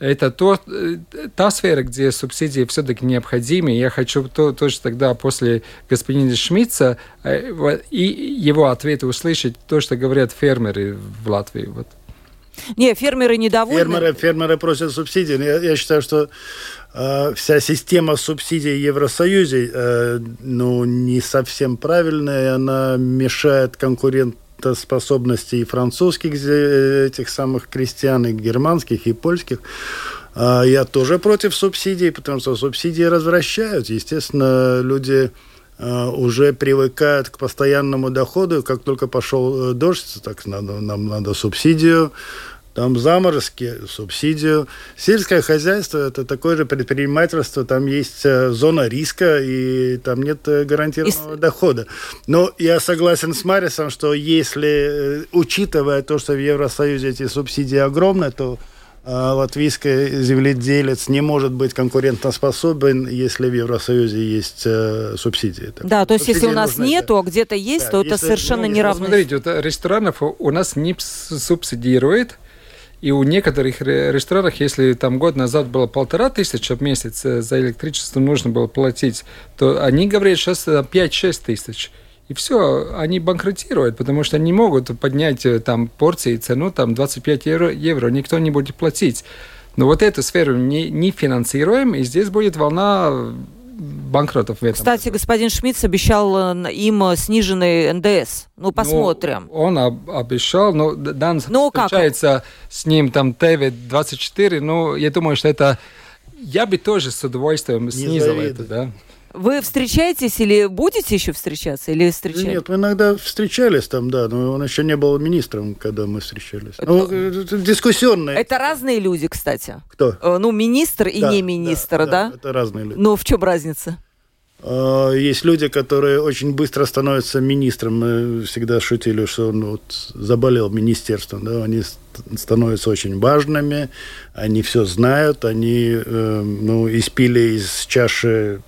это то, э, та сфера, где субсидии все-таки необходимы. Я хочу то, тоже тогда после господина Шмидца э, и его ответы услышать то, что говорят фермеры в Латвии. Вот. Не, фермеры недовольны. Фермеры, фермеры просят субсидий. Я, я считаю, что э, вся система субсидий в Евросоюзе э, ну, не совсем правильная, она мешает конкурент способности и французских этих самых крестьян, и германских, и польских. А я тоже против субсидий, потому что субсидии развращают. Естественно, люди а, уже привыкают к постоянному доходу. Как только пошел э, дождь, так надо, нам надо субсидию там заморозки, субсидию. Сельское хозяйство – это такое же предпринимательство, там есть э, зона риска, и там нет э, гарантированного и... дохода. Но я согласен с Марисом, что если, э, учитывая то, что в Евросоюзе эти субсидии огромные, то латвийский земледелец не может быть конкурентоспособен, если в Евросоюзе есть э, субсидии. Да, то есть если у нас нету, а где-то есть, да, то это совершенно ну, неравно. Смотрите, вот ресторанов у нас не субсидирует, и у некоторых ресторанов, если там год назад было полтора тысячи в месяц э, за электричество нужно было платить, то они говорят сейчас 5-6 тысяч. И все, они банкротируют, потому что не могут поднять э, там порции, цену там 25 евро, евро, никто не будет платить. Но вот эту сферу не, не финансируем, и здесь будет волна банкротов в этом. Кстати, господин Шмидц обещал э, им э, сниженный НДС. Ну, посмотрим. Ну, он об, обещал, но Дан ну, встречается как? с ним там ТВ-24, ну, я думаю, что это... Я бы тоже с удовольствием не снизил это, да. Вы встречаетесь или будете еще встречаться? Или встречаетесь? Нет, мы иногда встречались там, да, но он еще не был министром, когда мы встречались. Это... Ну, это дискуссионные. Это разные люди, кстати. Кто? Э, ну, министр и да, не министр, да, да? да? Это разные люди. Ну, в чем разница? А, есть люди, которые очень быстро становятся министром. Мы всегда шутили, что он вот заболел министерством. Да? Они становятся очень важными, они все знают, они э, ну, испили из чаши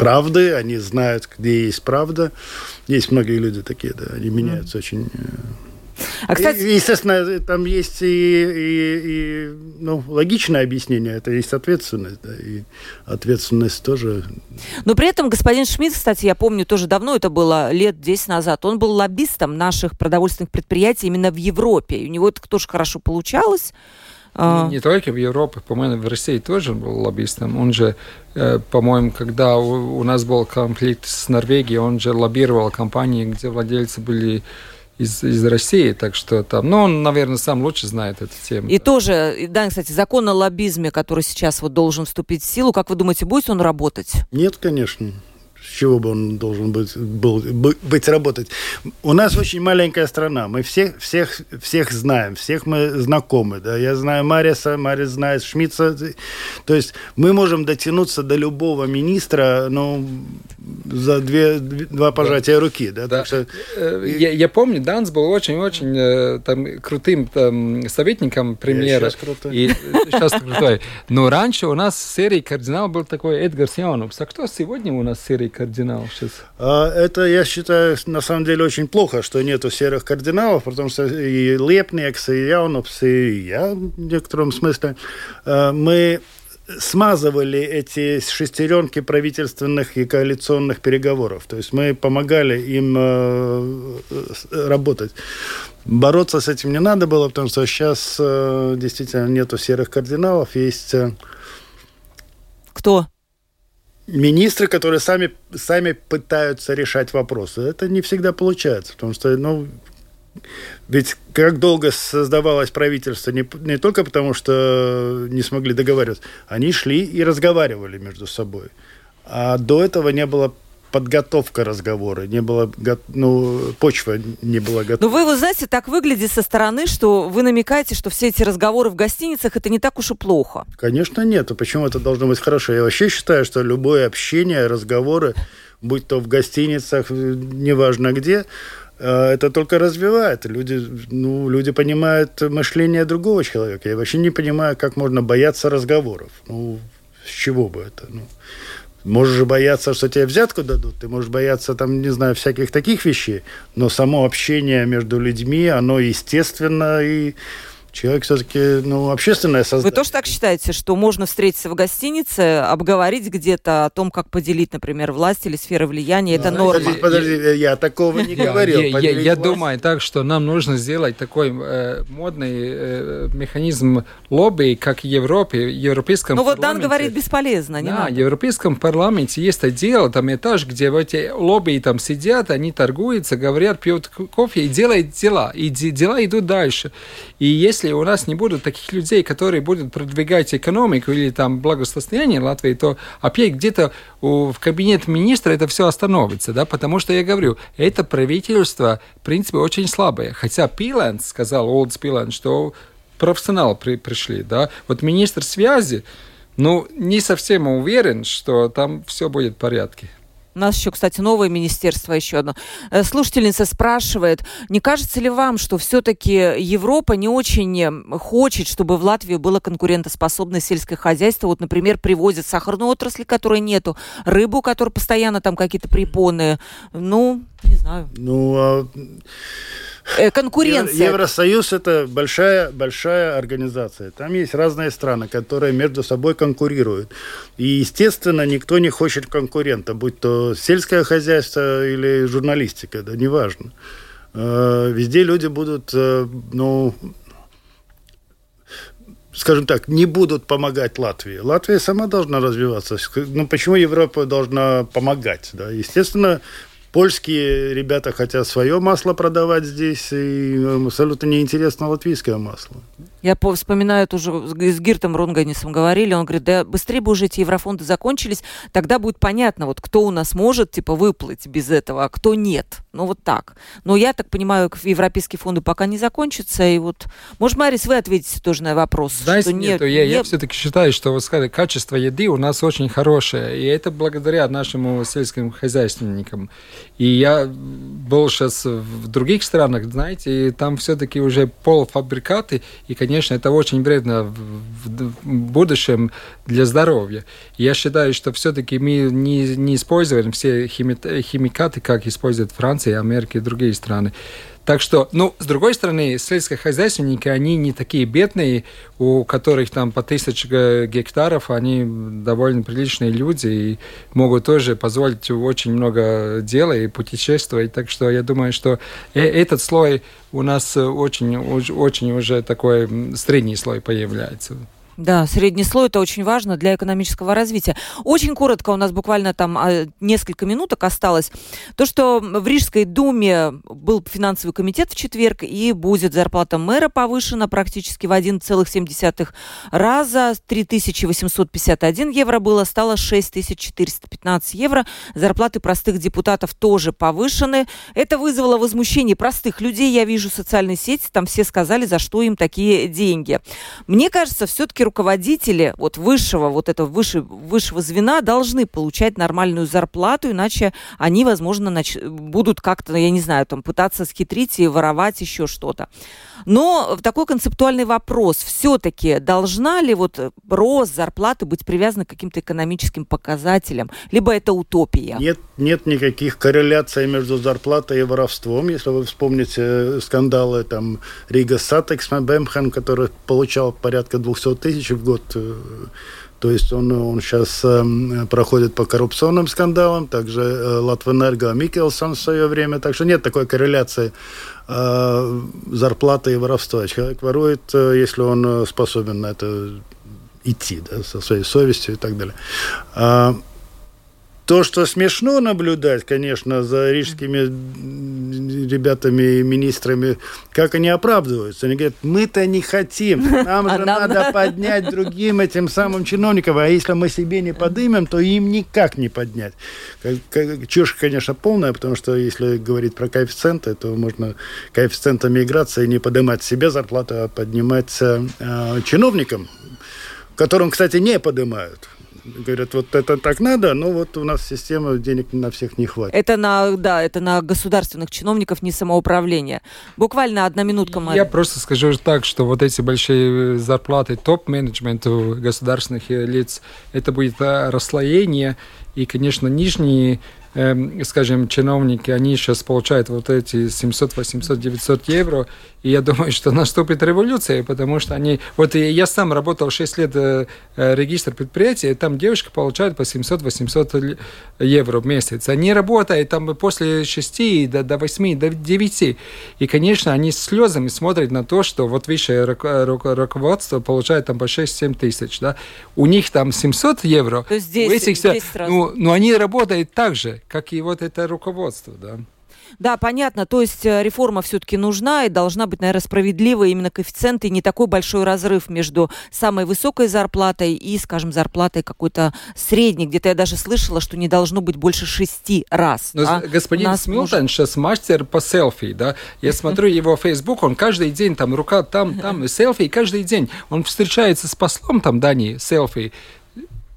правды, они знают, где есть правда. Есть многие люди такие, да, они меняются mm. очень э, а, кстати... Естественно, там есть и, и, и ну, логичное объяснение, это есть ответственность, да, и ответственность тоже. Но при этом господин Шмидт, кстати, я помню, тоже давно, это было лет 10 назад, он был лоббистом наших продовольственных предприятий именно в Европе, и у него это тоже хорошо получалось. А... Не, только в Европе, по-моему, в России тоже был лоббистом. Он же, э, по-моему, когда у, у нас был конфликт с Норвегией, он же лоббировал компании, где владельцы были из, из России, так что там, ну, он, наверное, сам лучше знает эту тему. И да. тоже, да, кстати, закон о лоббизме, который сейчас вот должен вступить в силу, как вы думаете, будет он работать? Нет, конечно. С чего бы он должен быть, был, быть работать? У нас очень маленькая страна. Мы всех, всех, всех знаем, всех мы знакомы. Да? Я знаю Мариса, Марис знает Шмидца. То есть мы можем дотянуться до любого министра ну, за две, два пожатия да. руки. Да? Да. Что... Э, я, я помню, Данс был очень-очень э, там, крутым там, советником премьера. Я сейчас крутой. И, сейчас крутой. Но раньше у нас в серии кардинал был такой Эдгар Сионовс. А кто сегодня у нас в серии кардинал сейчас? А, это, я считаю, на самом деле очень плохо, что нету серых кардиналов, потому что и Лепнекс, и Яунопс, и я в некотором смысле, а, мы смазывали эти шестеренки правительственных и коалиционных переговоров. То есть мы помогали им э, работать. Бороться с этим не надо было, потому что сейчас э, действительно нету серых кардиналов, есть... Э, Кто? Министры, которые сами, сами пытаются решать вопросы. Это не всегда получается, потому что, ну, ведь как долго создавалось правительство, не, не только потому, что не смогли договариваться, они шли и разговаривали между собой. А до этого не было подготовка разговора, не было, ну, почва не была готова. Но вы, вы знаете, так выглядит со стороны, что вы намекаете, что все эти разговоры в гостиницах, это не так уж и плохо. Конечно, нет. А почему это должно быть хорошо? Я вообще считаю, что любое общение, разговоры, будь то в гостиницах, неважно где, э, это только развивает. Люди, ну, люди понимают мышление другого человека. Я вообще не понимаю, как можно бояться разговоров. Ну, с чего бы это? Ну, Можешь бояться, что тебе взятку дадут, ты можешь бояться, там, не знаю, всяких таких вещей, но само общение между людьми, оно естественно и Человек все-таки, ну, общественное создание. Вы тоже так считаете, что можно встретиться в гостинице, обговорить где-то о том, как поделить, например, власть или сферы влияния? Это норма. Подожди, подожди, я такого не говорил. Я, я, я думаю так, что нам нужно сделать такой э, модный э, механизм лобби, как в Европе, в Европейском Ну вот Дан говорит, бесполезно, не да, надо. в Европейском парламенте есть отдел, там этаж, где эти лобби там сидят, они торгуются, говорят, пьют кофе и делают дела. И дела идут дальше. И если если у нас не будут таких людей, которые будут продвигать экономику или там благосостояние Латвии, то опять где-то в кабинет министра это все остановится, да, потому что я говорю, это правительство, в принципе, очень слабое. Хотя Пиланс сказал, Олдс Пиланс, что профессионалы при, пришли, да. Вот министр связи, ну, не совсем уверен, что там все будет в порядке. У нас еще, кстати, новое министерство еще одно. Э, слушательница спрашивает, не кажется ли вам, что все-таки Европа не очень э, хочет, чтобы в Латвии было конкурентоспособное сельское хозяйство? Вот, например, привозят сахарную отрасль, которой нету, рыбу, которая постоянно там какие-то препоны. Ну, не знаю. Ну, а конкуренция. Евросоюз это большая, большая организация. Там есть разные страны, которые между собой конкурируют. И, естественно, никто не хочет конкурента, будь то сельское хозяйство или журналистика, да, неважно. Э, везде люди будут, э, ну, скажем так, не будут помогать Латвии. Латвия сама должна развиваться. Ну, почему Европа должна помогать? Да? Естественно, Польские ребята хотят свое масло продавать здесь, и абсолютно неинтересно латвийское масло. Я вспоминаю тоже с Гиртом Рунганисом говорили, он говорит, да быстрее бы уже эти еврофонды закончились, тогда будет понятно, вот кто у нас может, типа, выплыть без этого, а кто нет. Ну, вот так. Но я так понимаю, европейские фонды пока не закончатся, и вот, может, Марис, вы ответите тоже на вопрос. Знаете, что нет, нет, я, не... я все-таки считаю, что, вот сказали, качество еды у нас очень хорошее, и это благодаря нашим сельским хозяйственникам. И я был сейчас в других странах, знаете, и там все-таки уже полуфабрикаты, и, конечно, конечно, это очень вредно в, будущем для здоровья. Я считаю, что все-таки мы не, не используем все хими, химикаты, как используют Франция, Америка и другие страны. Так что, ну, с другой стороны, сельскохозяйственники, они не такие бедные, у которых там по тысяче гектаров, они довольно приличные люди и могут тоже позволить очень много дела и путешествовать. Так что я думаю, что э, этот слой у нас очень, очень уже такой средний слой появляется. Да, средний слой это очень важно для экономического развития. Очень коротко, у нас буквально там а, несколько минуток осталось. То, что в Рижской думе был финансовый комитет в четверг, и будет зарплата мэра повышена практически в 1,7 раза. 3851 евро было, стало 6415 евро. Зарплаты простых депутатов тоже повышены. Это вызвало возмущение простых людей. Я вижу социальные сети, там все сказали, за что им такие деньги. Мне кажется, все-таки руководители вот высшего, вот этого выше, высшего звена должны получать нормальную зарплату, иначе они, возможно, нач... будут как-то, я не знаю, там пытаться схитрить и воровать еще что-то. Но такой концептуальный вопрос. Все-таки должна ли вот рост зарплаты быть привязана к каким-то экономическим показателям? Либо это утопия? Нет, нет никаких корреляций между зарплатой и воровством. Если вы вспомните э, скандалы там Рига Сатекс Бемхан, который получал порядка 200 тысяч в год э, то есть он, он сейчас э, проходит по коррупционным скандалам, также э, Латвэнерго Микелсон в свое время. Так что нет такой корреляции э, зарплаты и воровства. Человек ворует, э, если он э, способен на это идти, да, со своей совестью и так далее. А, то, что смешно наблюдать, конечно, за рижскими ребятами и министрами, как они оправдываются. Они говорят, мы-то не хотим, нам же надо поднять другим этим самым чиновникам, а если мы себе не подымем, то им никак не поднять. Чушь, конечно, полная, потому что если говорить про коэффициенты, то можно коэффициентом миграции не поднимать себе зарплату, а поднимать э, чиновникам, которым, кстати, не поднимают говорят, вот это так надо, но вот у нас система денег на всех не хватит. Это на, да, это на государственных чиновников, не самоуправление. Буквально одна минутка, Мария. Я просто скажу так, что вот эти большие зарплаты топ-менеджменту государственных лиц, это будет э, расслоение, и, конечно, нижние скажем, чиновники, они сейчас получают вот эти 700, 800, 900 евро, и я думаю, что наступит революция, потому что они... Вот я сам работал 6 лет э, э, регистр предприятия, там девушка получает по 700-800 евро в месяц. Они работают там после 6 до, до 8, до 9. И, конечно, они с слезами смотрят на то, что вот высшее руководство получает там по 6-7 тысяч. Да? У них там 700 евро. То есть здесь, этих, здесь ну, ну, они работают так же как и вот это руководство, да. Да, понятно. То есть э, реформа все-таки нужна и должна быть, наверное, справедливая именно коэффициент и не такой большой разрыв между самой высокой зарплатой и, скажем, зарплатой какой-то средней. Где-то я даже слышала, что не должно быть больше шести раз. Но а господин Смилтон может... сейчас мастер по селфи, да. Я смотрю его Facebook, он каждый день там рука там, там, селфи, каждый день. Он встречается с послом там Дании, селфи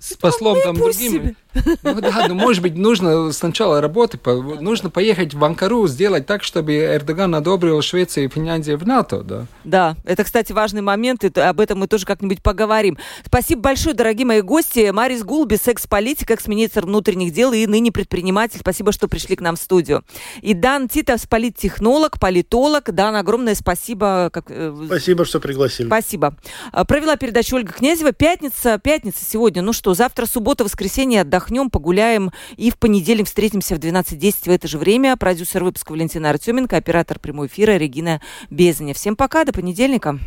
с послом там другим. Ну да, ну может быть нужно сначала работать, нужно поехать в Анкару, сделать так, чтобы Эрдоган одобрил Швецию и Финляндию в НАТО, да. Да, это, кстати, важный момент, и об этом мы тоже как-нибудь поговорим. Спасибо большое, дорогие мои гости. Марис Гулби, секс-политик, экс-министр внутренних дел и ныне предприниматель. Спасибо, что пришли к нам в студию. И Дан Титов, политтехнолог, политолог. Дан, огромное спасибо. Как... Э, спасибо, что пригласили. Спасибо. А, провела передачу Ольга Князева. Пятница, пятница сегодня. Ну что, завтра суббота, воскресенье отдохнем, погуляем. И в понедельник встретимся в 12.10 в это же время. Продюсер выпуска Валентина Артеменко, оператор прямой эфира Регина Безаня. Всем пока, до понедельника.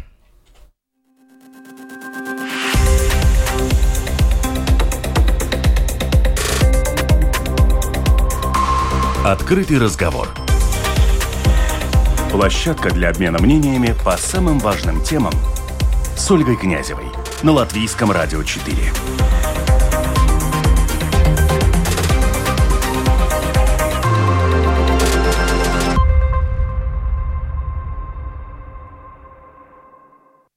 Открытый разговор. Площадка для обмена мнениями по самым важным темам с Ольгой Князевой на Латвийском радио 4.